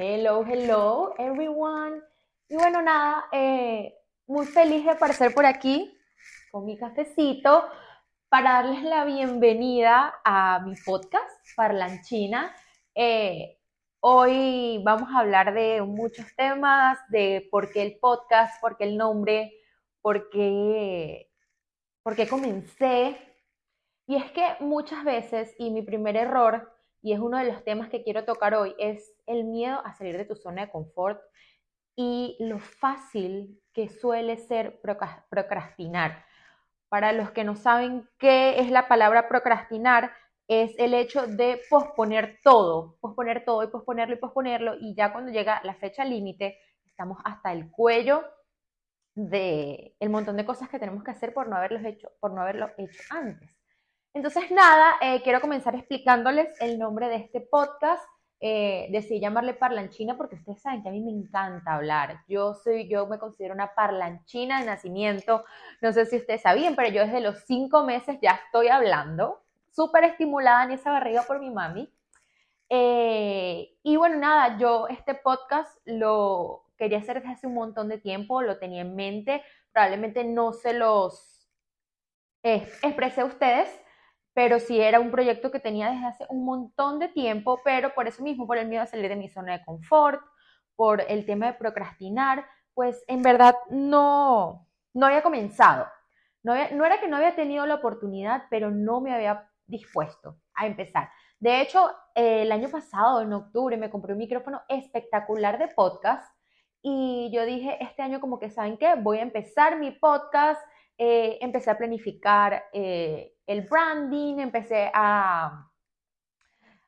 Hello, hello, everyone. Y bueno, nada, eh, muy feliz de aparecer por aquí con mi cafecito para darles la bienvenida a mi podcast, Parlanchina. Eh, hoy vamos a hablar de muchos temas, de por qué el podcast, por qué el nombre, por qué, por qué comencé. Y es que muchas veces, y mi primer error, y es uno de los temas que quiero tocar hoy, es el miedo a salir de tu zona de confort y lo fácil que suele ser procrastinar. Para los que no saben qué es la palabra procrastinar, es el hecho de posponer todo, posponer todo y posponerlo y posponerlo, y ya cuando llega la fecha límite, estamos hasta el cuello de el montón de cosas que tenemos que hacer por no haberlo hecho, por no haberlo hecho antes. Entonces, nada, eh, quiero comenzar explicándoles el nombre de este podcast. Eh, decidí llamarle parlanchina porque ustedes saben que a mí me encanta hablar. Yo soy, yo me considero una parlanchina de nacimiento. No sé si ustedes sabían, pero yo desde los cinco meses ya estoy hablando, súper estimulada en esa barriga por mi mami. Eh, y bueno, nada, yo este podcast lo quería hacer desde hace un montón de tiempo, lo tenía en mente, probablemente no se los expresé a ustedes, pero sí era un proyecto que tenía desde hace un montón de tiempo, pero por eso mismo, por el miedo a salir de mi zona de confort, por el tema de procrastinar, pues en verdad no, no había comenzado. No, no era que no había tenido la oportunidad, pero no me había dispuesto a empezar. De hecho, el año pasado, en octubre, me compré un micrófono espectacular de podcast y yo dije, este año como que, ¿saben qué? Voy a empezar mi podcast, eh, empecé a planificar eh, el branding, empecé a,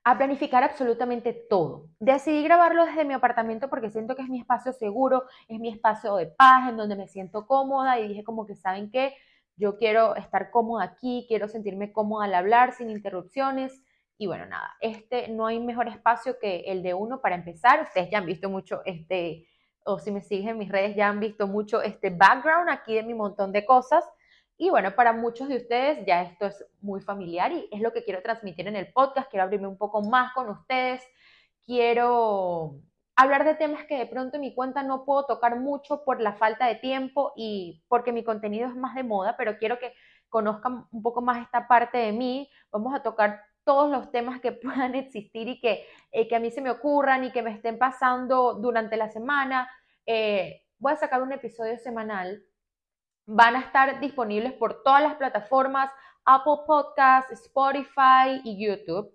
a planificar absolutamente todo. Decidí grabarlo desde mi apartamento porque siento que es mi espacio seguro, es mi espacio de paz, en donde me siento cómoda y dije como que, ¿saben qué? Yo quiero estar cómoda aquí, quiero sentirme cómoda al hablar sin interrupciones. Y bueno, nada, este no hay mejor espacio que el de uno para empezar. Ustedes ya han visto mucho este, o si me siguen en mis redes ya han visto mucho este background aquí de mi montón de cosas. Y bueno, para muchos de ustedes ya esto es muy familiar y es lo que quiero transmitir en el podcast. Quiero abrirme un poco más con ustedes. Quiero hablar de temas que de pronto en mi cuenta no puedo tocar mucho por la falta de tiempo y porque mi contenido es más de moda, pero quiero que conozcan un poco más esta parte de mí. Vamos a tocar todos los temas que puedan existir y que, eh, que a mí se me ocurran y que me estén pasando durante la semana. Eh, voy a sacar un episodio semanal van a estar disponibles por todas las plataformas, Apple Podcasts, Spotify y YouTube.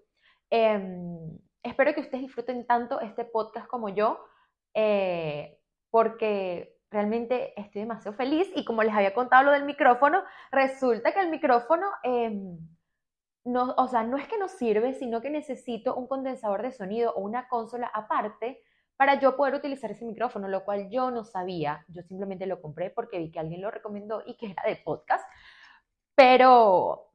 Em, espero que ustedes disfruten tanto este podcast como yo, eh, porque realmente estoy demasiado feliz y como les había contado lo del micrófono, resulta que el micrófono, em, no, o sea, no es que no sirve, sino que necesito un condensador de sonido o una consola aparte para yo poder utilizar ese micrófono, lo cual yo no sabía. Yo simplemente lo compré porque vi que alguien lo recomendó y que era de podcast. Pero,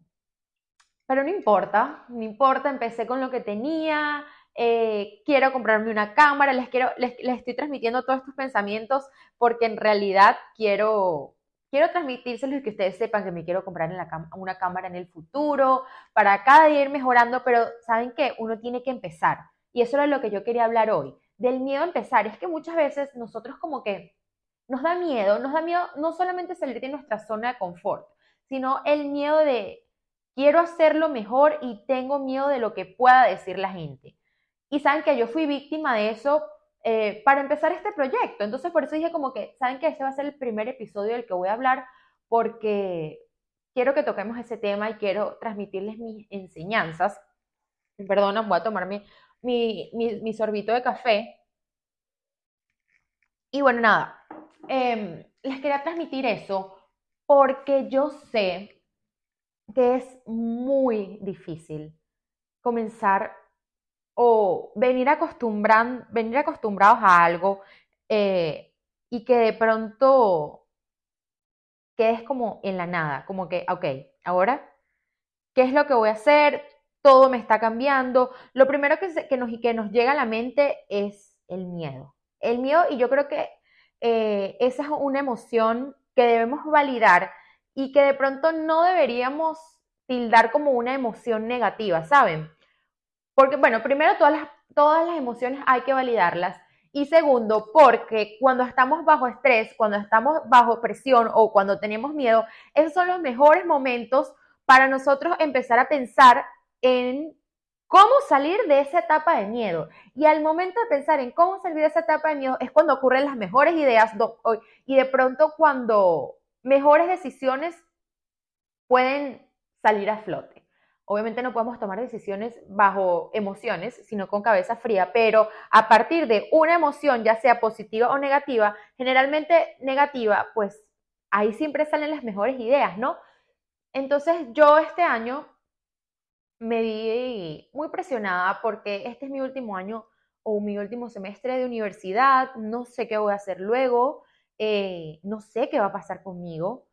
pero no importa, no importa, empecé con lo que tenía, eh, quiero comprarme una cámara, les, quiero, les, estoy transmitiendo todos estos pensamientos porque en realidad quiero, quiero transmitírselos y que ustedes sepan que me quiero comprar una cámara en el futuro, para cada día ir mejorando, pero saben que uno tiene que empezar. Y eso era lo que yo quería hablar hoy del miedo a empezar. Es que muchas veces nosotros como que nos da miedo, nos da miedo no solamente salir de nuestra zona de confort, sino el miedo de quiero hacerlo mejor y tengo miedo de lo que pueda decir la gente. Y saben que yo fui víctima de eso eh, para empezar este proyecto. Entonces por eso dije como que, saben que este va a ser el primer episodio del que voy a hablar porque quiero que toquemos ese tema y quiero transmitirles mis enseñanzas. Perdón, voy a tomarme mi, mi, sorbito de café. Y bueno, nada, em, les quería transmitir eso porque yo sé que es muy difícil comenzar o venir, venir acostumbrados a algo eh, y que de pronto quedes como en la nada, como que, ok, ahora, ¿qué es lo que voy a hacer? todo me está cambiando. Lo primero que, nos, que nos llega a la mente es el miedo. El miedo, y yo creo que eh, esa es una emoción que debemos validar y que de pronto no deberíamos tildar como una emoción negativa, ¿saben? Porque, bueno, primero todas las, todas las emociones hay que validarlas Y segundo, porque cuando estamos bajo estrés, cuando estamos bajo presión o cuando tenemos miedo, esos son los mejores momentos para nosotros empezar a pensar en cómo salir de esa etapa de miedo. Y al momento de pensar en cómo salir de esa etapa de miedo es cuando ocurren las mejores ideas y de pronto cuando mejores decisiones pueden salir a flote. Obviamente no podemos tomar decisiones bajo emociones, sino con cabeza fría, pero a partir de una emoción, ya sea positiva o negativa, generalmente negativa, pues ahí siempre salen las mejores ideas, ¿no? Entonces yo este año me vi muy presionada porque este es mi último año o mi último semestre de universidad, no sé qué voy a hacer luego, eh, no sé qué va a pasar conmigo.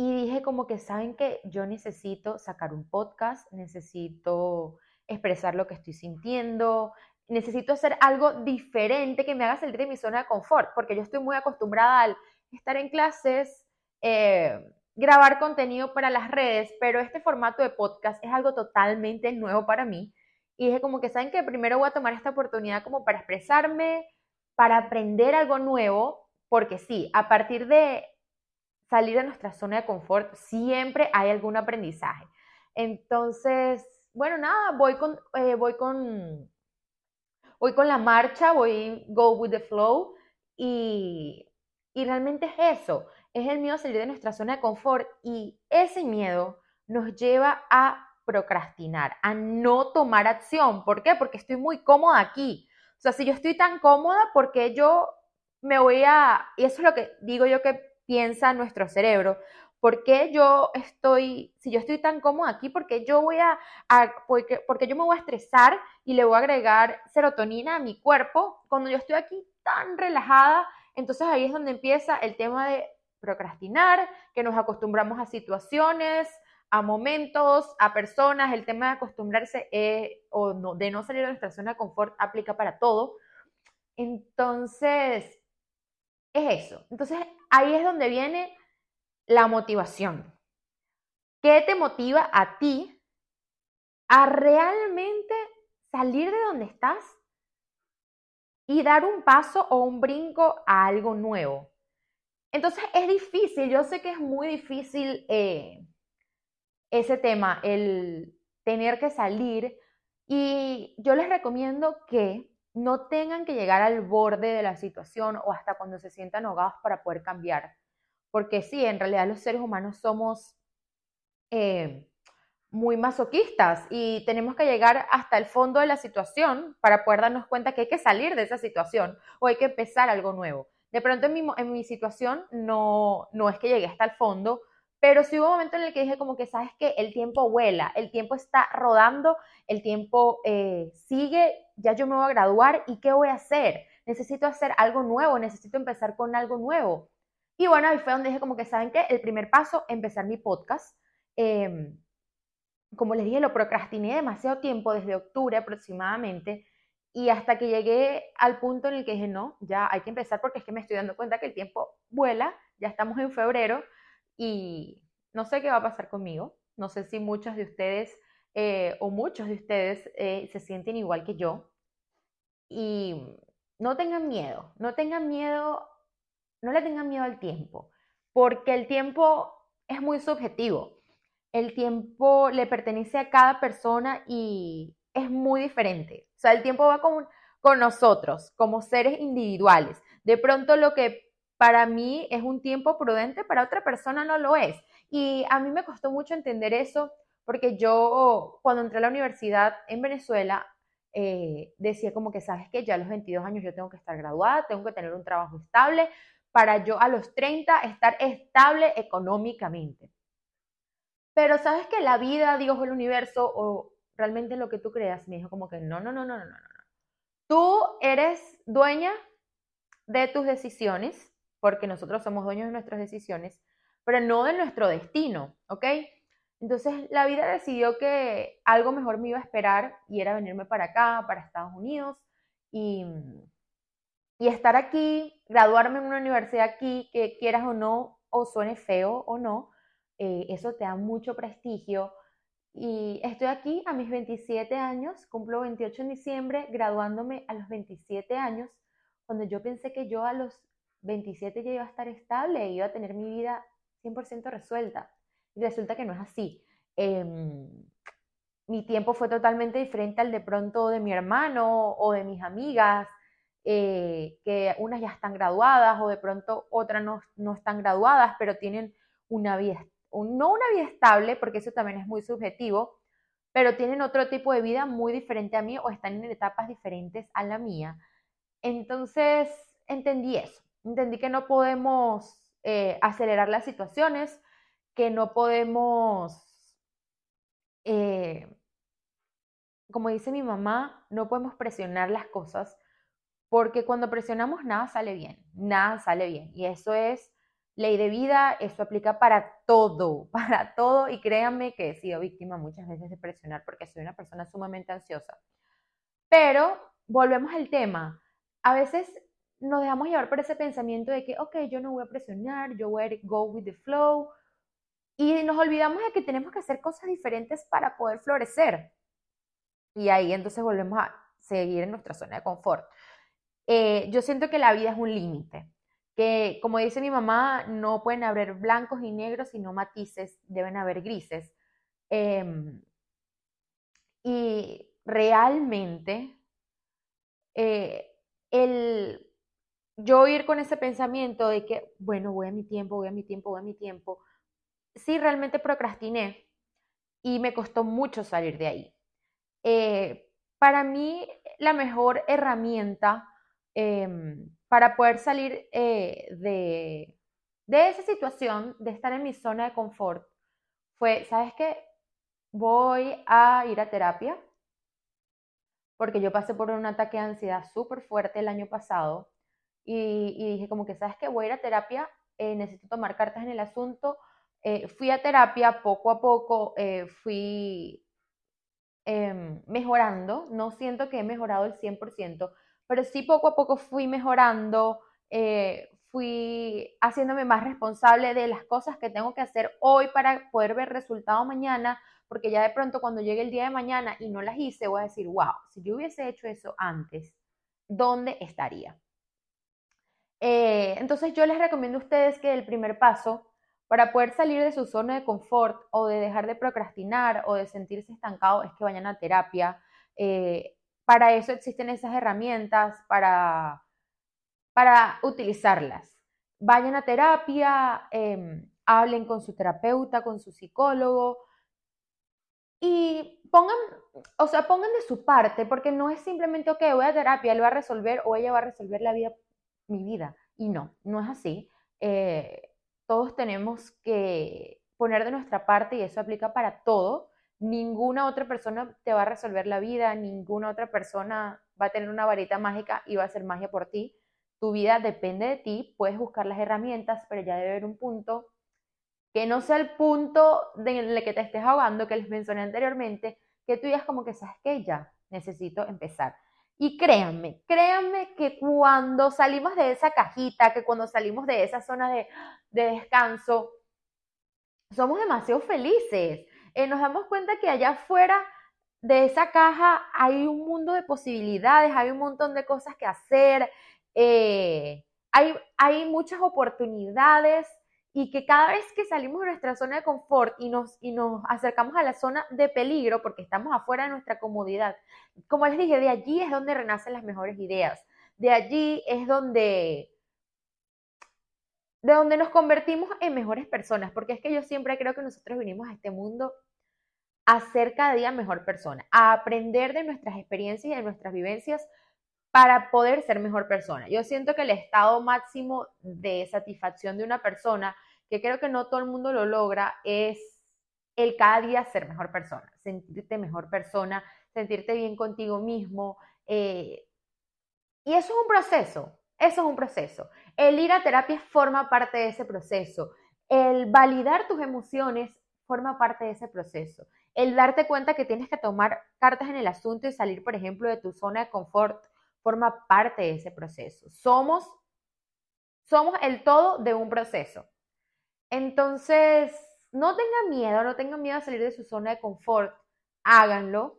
Y dije como que, ¿saben que Yo necesito sacar un podcast, necesito expresar lo que estoy sintiendo, necesito hacer algo diferente que me haga salir de mi zona de confort, porque yo estoy muy acostumbrada al estar en clases, eh, grabar contenido para las redes, pero este formato de podcast es algo totalmente nuevo para mí. Y dije como que, ¿saben que Primero voy a tomar esta oportunidad como para expresarme, para aprender algo nuevo, porque sí, a partir de salir de nuestra zona de confort, siempre hay algún aprendizaje. Entonces, bueno, nada, voy con, eh, voy con, voy con la marcha, voy go with the flow y, y realmente es eso, es el miedo a salir de nuestra zona de confort y ese miedo nos lleva a procrastinar, a no tomar acción. ¿Por qué? Porque estoy muy cómoda aquí. O sea, si yo estoy tan cómoda, porque yo me voy a, y eso es lo que digo yo que piensa nuestro cerebro. ¿Por qué yo estoy, si yo estoy tan cómoda aquí, por qué yo voy a, porque, porque yo me voy a estresar y le voy a agregar serotonina a mi cuerpo cuando yo estoy aquí tan relajada? Entonces ahí es donde empieza el tema de procrastinar, que nos acostumbramos a situaciones, a momentos, a personas. El tema de acostumbrarse eh, o no, de no salir de nuestra zona de confort aplica para todo. Entonces, es eso. Entonces, ahí es donde viene la motivación. ¿Qué te motiva a ti a realmente salir de donde estás y dar un paso o un brinco a algo nuevo? Entonces es difícil, yo sé que es muy difícil eh, ese tema, el tener que salir y yo les recomiendo que no tengan que llegar al borde de la situación o hasta cuando se sientan ahogados para poder cambiar. Porque sí, en realidad los seres humanos somos eh, muy masoquistas y tenemos que llegar hasta el fondo de la situación para poder darnos cuenta que hay que salir de esa situación o hay que empezar algo nuevo. De pronto en mi, en mi situación no, no es que llegué hasta el fondo, pero sí hubo un momento en el que dije como que, ¿sabes que El tiempo vuela, el tiempo está rodando, el tiempo eh, sigue, ya yo me voy a graduar y ¿qué voy a hacer? Necesito hacer algo nuevo, necesito empezar con algo nuevo. Y bueno, ahí fue donde dije como que, ¿saben qué? El primer paso, empezar mi podcast. Em, como les dije, lo procrastiné demasiado tiempo, desde octubre aproximadamente, y hasta que llegué al punto en el que dije, no, ya hay que empezar porque es que me estoy dando cuenta que el tiempo vuela, ya estamos en febrero, y no sé qué va a pasar conmigo. No sé si muchos de ustedes eh, o muchos de ustedes eh, se sienten igual que yo. Y no tengan miedo, no tengan miedo, no le tengan miedo al tiempo, porque el tiempo es muy subjetivo. El tiempo le pertenece a cada persona y es muy diferente. O sea, el tiempo va con, con nosotros, como seres individuales. De pronto lo que para mí es un tiempo prudente, para otra persona no lo es. Y a mí me costó mucho entender eso porque yo cuando entré a la universidad en Venezuela eh, decía como que, sabes que ya a los 22 años yo tengo que estar graduada, tengo que tener un trabajo estable para yo a los 30 estar estable económicamente. Pero sabes que la vida, Dios o el universo o realmente lo que tú creas, me dijo como que no, no, no, no, no, no. Tú eres dueña de tus decisiones, porque nosotros somos dueños de nuestras decisiones, pero no de nuestro destino, ¿ok? Entonces la vida decidió que algo mejor me iba a esperar y era venirme para acá, para Estados Unidos y, y estar aquí, graduarme en una universidad aquí, que quieras o no, o suene feo o no, eh, eso te da mucho prestigio, Y estoy aquí a mis 27 años, cumplo 28 en diciembre, graduándome a los 27 años, cuando yo pensé que yo a los 27 ya iba a estar estable e iba a tener mi vida 100% resuelta. Y resulta que no es así. Em, mi tiempo fue totalmente diferente al de pronto de mi hermano o de mis amigas, eh, que unas ya están graduadas o de pronto otras no, no están graduadas, pero tienen una vida, no una vida estable, porque eso también es muy subjetivo, pero tienen otro tipo de vida muy diferente a mí o están en etapas diferentes a la mía. Entonces, entendí eso, entendí que no podemos eh, acelerar las situaciones, que no podemos, eh, como dice mi mamá, no podemos presionar las cosas, porque cuando presionamos nada sale bien, nada sale bien. Y eso es ley de vida, eso aplica para todo, para todo. Y créanme que he sido víctima muchas veces de presionar porque soy una persona sumamente ansiosa. Pero volvemos al tema. A veces nos dejamos llevar por ese pensamiento de que, ok, yo no voy a presionar, yo voy a go with the flow. Y nos olvidamos de que tenemos que hacer cosas diferentes para poder florecer. Y ahí entonces volvemos a seguir en nuestra zona de confort. Eh, yo siento que la vida es un límite, que como dice mi mamá, no pueden haber blancos y negros, sino matices, deben haber grises. Em, y realmente, eh, el yo ir con ese pensamiento de que, bueno, voy a mi tiempo, voy a mi tiempo, voy a mi tiempo, sí realmente procrastiné y me costó mucho salir de ahí. Eh, para mí, la mejor herramienta em, para poder salir eh, de, de esa situación, de estar en mi zona de confort, fue, ¿sabes qué? Voy a ir a terapia, porque yo pasé por un ataque de ansiedad súper fuerte el año pasado y, dije como que, ¿sabes qué? Voy a ir a terapia, eh, necesito tomar cartas en el asunto. Eh, fui a terapia poco a poco, eh, fui em, mejorando, no siento que he mejorado el 100%, pero sí poco a poco fui mejorando, fui haciéndome más responsable de las cosas que tengo que hacer hoy para poder ver resultado mañana, porque ya de pronto cuando llegue el día de mañana y no las hice, voy a decir, wow, si yo hubiese hecho eso antes, ¿dónde estaría? Eh, entonces yo les recomiendo a ustedes que el primer paso para poder salir de su zona de confort o de dejar de procrastinar o de sentirse estancado es que vayan a terapia. Eh, para eso existen esas herramientas, para, para utilizarlas. Vayan a terapia, em, hablen con su terapeuta, con su psicólogo y pongan, o sea, pongan de su parte, porque no es simplemente, ok, voy a terapia, él va a resolver o ella va a resolver la vida mi vida. Y no, no es así. Eh, todos tenemos que poner de nuestra parte y eso aplica para todo. Ninguna otra persona te va a resolver la vida, ninguna otra persona va a tener una varita mágica y va a hacer magia por ti. Tu vida depende de ti, puedes buscar las herramientas, pero ya debe haber un punto que no sea el punto en el que te estés ahogando, que les mencioné anteriormente, que tú digas como que sabes que ya necesito empezar. Y créanme, créanme que cuando salimos de esa cajita, que cuando salimos de esa zona de, descanso, somos demasiado felices. Eh, nos damos cuenta que allá afuera de esa caja hay un mundo de posibilidades, hay un montón de cosas que hacer, eh, hay, hay muchas oportunidades y que cada vez que salimos de nuestra zona de confort y nos, y nos acercamos a la zona de peligro, porque estamos afuera de nuestra comodidad, como les dije, de allí es donde renacen las mejores ideas, de allí es donde, de donde nos convertimos en mejores personas, porque es que yo siempre creo que nosotros vinimos a este mundo a ser cada día mejor persona, a aprender de nuestras experiencias y de nuestras vivencias para poder ser mejor persona. Yo siento que el estado máximo de satisfacción de una persona, que creo que no todo el mundo lo logra, es el cada día ser mejor persona, sentirte mejor persona, sentirte bien contigo mismo. Eh, y eso es un proceso, eso es un proceso. El ir a terapia forma parte de ese proceso. El validar tus emociones forma parte de ese proceso. El darte cuenta que tienes que tomar cartas en el asunto y salir, por ejemplo, de tu zona de confort forma parte de ese proceso. Somos, somos el todo de un proceso. Entonces, no tengan miedo, no tengan miedo a salir de su zona de confort, háganlo.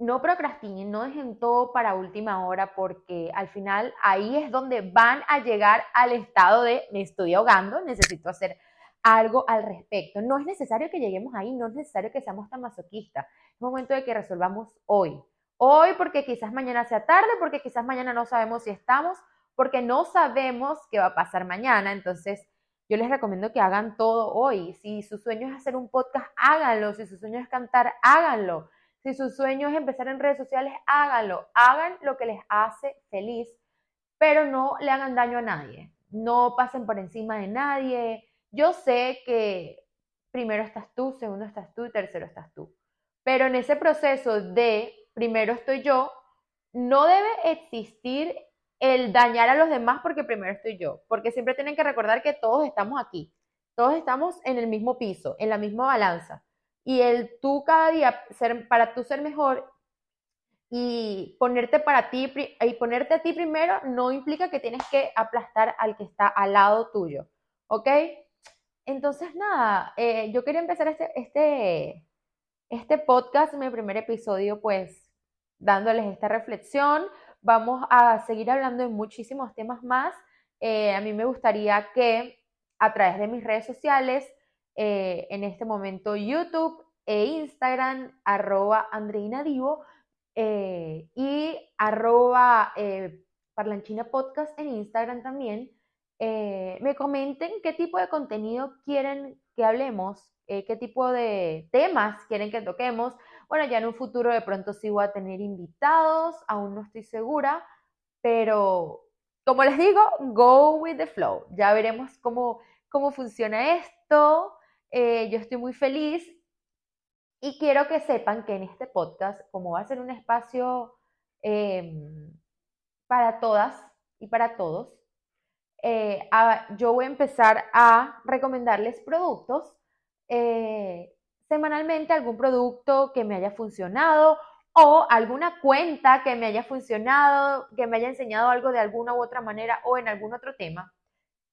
No procrastinen, no dejen todo para última hora porque al final ahí es donde van a llegar al estado de me estoy ahogando, necesito hacer algo al respecto. No es necesario que lleguemos ahí, no es necesario que seamos tan masoquistas. Es momento de que resolvamos hoy. Hoy porque quizás mañana sea tarde, porque quizás mañana no sabemos si estamos, porque no sabemos qué va a pasar mañana. Entonces, yo les recomiendo que hagan todo hoy. Si su sueño es hacer un podcast, háganlo. Si su sueño es cantar, háganlo. Si su sueño es empezar en redes sociales, háganlo. Hagan lo que les hace feliz, pero no le hagan daño a nadie. No pasen por encima de nadie. Yo sé que primero estás tú, segundo estás tú y tercero estás tú. Pero en ese proceso de primero estoy yo, no debe existir el dañar a los demás porque primero estoy yo, porque siempre tienen que recordar que todos estamos aquí, todos estamos en el mismo piso, en la misma balanza. Y el tú cada día, para tú ser mejor y ponerte para ti y ponerte a ti primero no implica que tienes que aplastar al que está al lado tuyo, ¿ok? Entonces, nada, eh, yo quería empezar este, este, este podcast, mi primer episodio, pues dándoles esta reflexión, Vamos a seguir hablando de muchísimos temas más. Eh, a mí me gustaría que a través de mis redes sociales, eh, en este momento YouTube e Instagram, arroba Andreina Divo eh, y arroba Parlanchina Podcast en Instagram también, me comenten qué tipo de contenido quieren que hablemos, qué tipo de temas quieren que toquemos. Bueno, ya en un futuro de pronto sí voy a tener invitados, aún no estoy segura, pero como les digo, go with the flow. Ya veremos cómo, cómo funciona esto. Eh, yo estoy muy feliz y quiero que sepan que en este podcast, como va a ser un espacio em, para todas y para todos, eh, yo voy a empezar a recomendarles productos eh, semanalmente algún producto que me haya funcionado o alguna cuenta que me haya funcionado, que me haya enseñado algo de alguna u otra manera o en algún otro tema.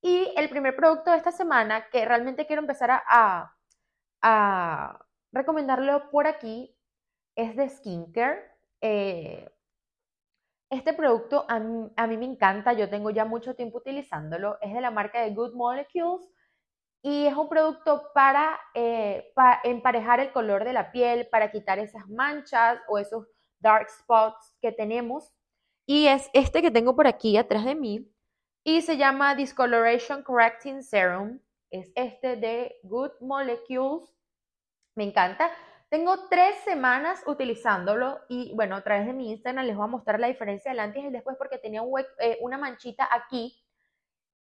Y el primer producto de esta semana que realmente quiero empezar a, a, recomendarlo por aquí es de skincare. Eh, este producto a mí, a mí, me encanta, yo tengo ya mucho tiempo utilizándolo. Es de la marca de Good Molecules y es un producto para, eh, emparejar el color de la piel, para quitar esas manchas o esos dark spots que tenemos. Y es este que tengo por aquí atrás de mí y se llama Discoloration Correcting Serum. Es este de Good Molecules. Me encanta. Tengo tres semanas utilizándolo y bueno, a través de mi Instagram les voy a mostrar la diferencia del antes y después porque tenía eh, una manchita aquí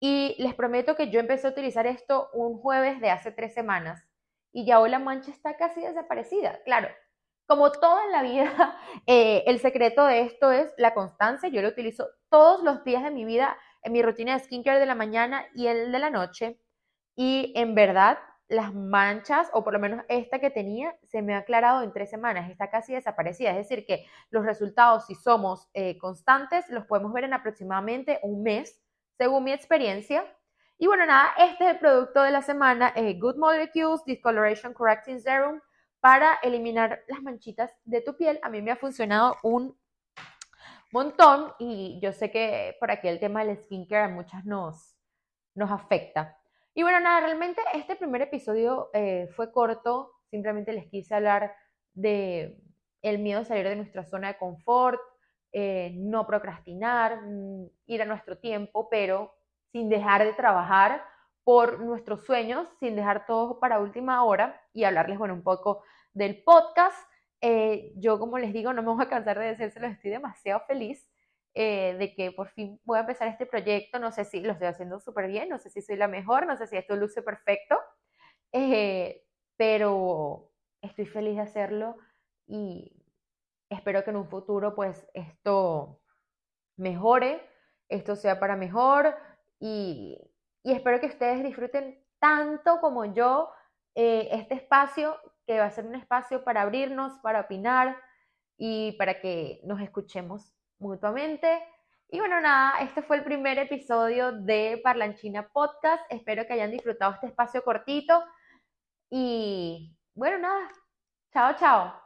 y les prometo que yo empecé a utilizar esto un jueves de hace tres semanas y ya hoy la mancha está casi desaparecida. Claro, como todo en la vida, eh, el secreto de esto es la constancia. Yo lo utilizo todos los días de mi vida en mi rutina de skincare de la mañana y el de la noche. Y en verdad, las manchas, o por lo menos esta que tenía, se me ha aclarado en tres semanas. Está casi desaparecida. Es decir, que los resultados, si somos eh, constantes, los podemos ver en aproximadamente un mes según mi experiencia. Y bueno, nada, este es el producto de la semana, eh, Good Molecules Discoloration Correcting Serum para eliminar las manchitas de tu piel. A mí me ha funcionado un montón y yo sé que por aquí el tema del skincare a muchas nos, nos afecta. Y bueno, nada, realmente este primer episodio eh, fue corto, simplemente les quise hablar de el miedo a salir de nuestra zona de confort, eh, no procrastinar, mm, ir a nuestro tiempo, pero sin dejar de trabajar por nuestros sueños, sin dejar todo para última hora y hablarles, bueno, un poco del podcast. Eh, yo, como les digo, no me voy a cansar de decírselo, estoy demasiado feliz eh, de que por fin voy a empezar este proyecto. No sé si lo estoy haciendo súper bien, no sé si soy la mejor, no sé si esto luce perfecto, pero estoy feliz de hacerlo y Espero que en un futuro pues esto mejore, esto sea para mejor y, espero que ustedes disfruten tanto como yo eh, este espacio, que va a ser un espacio para abrirnos, para opinar y para que nos escuchemos mutuamente. Y bueno, nada, este fue el primer episodio de Parlanchina Podcast. Espero que hayan disfrutado este espacio cortito. Y bueno, nada, chao, chao.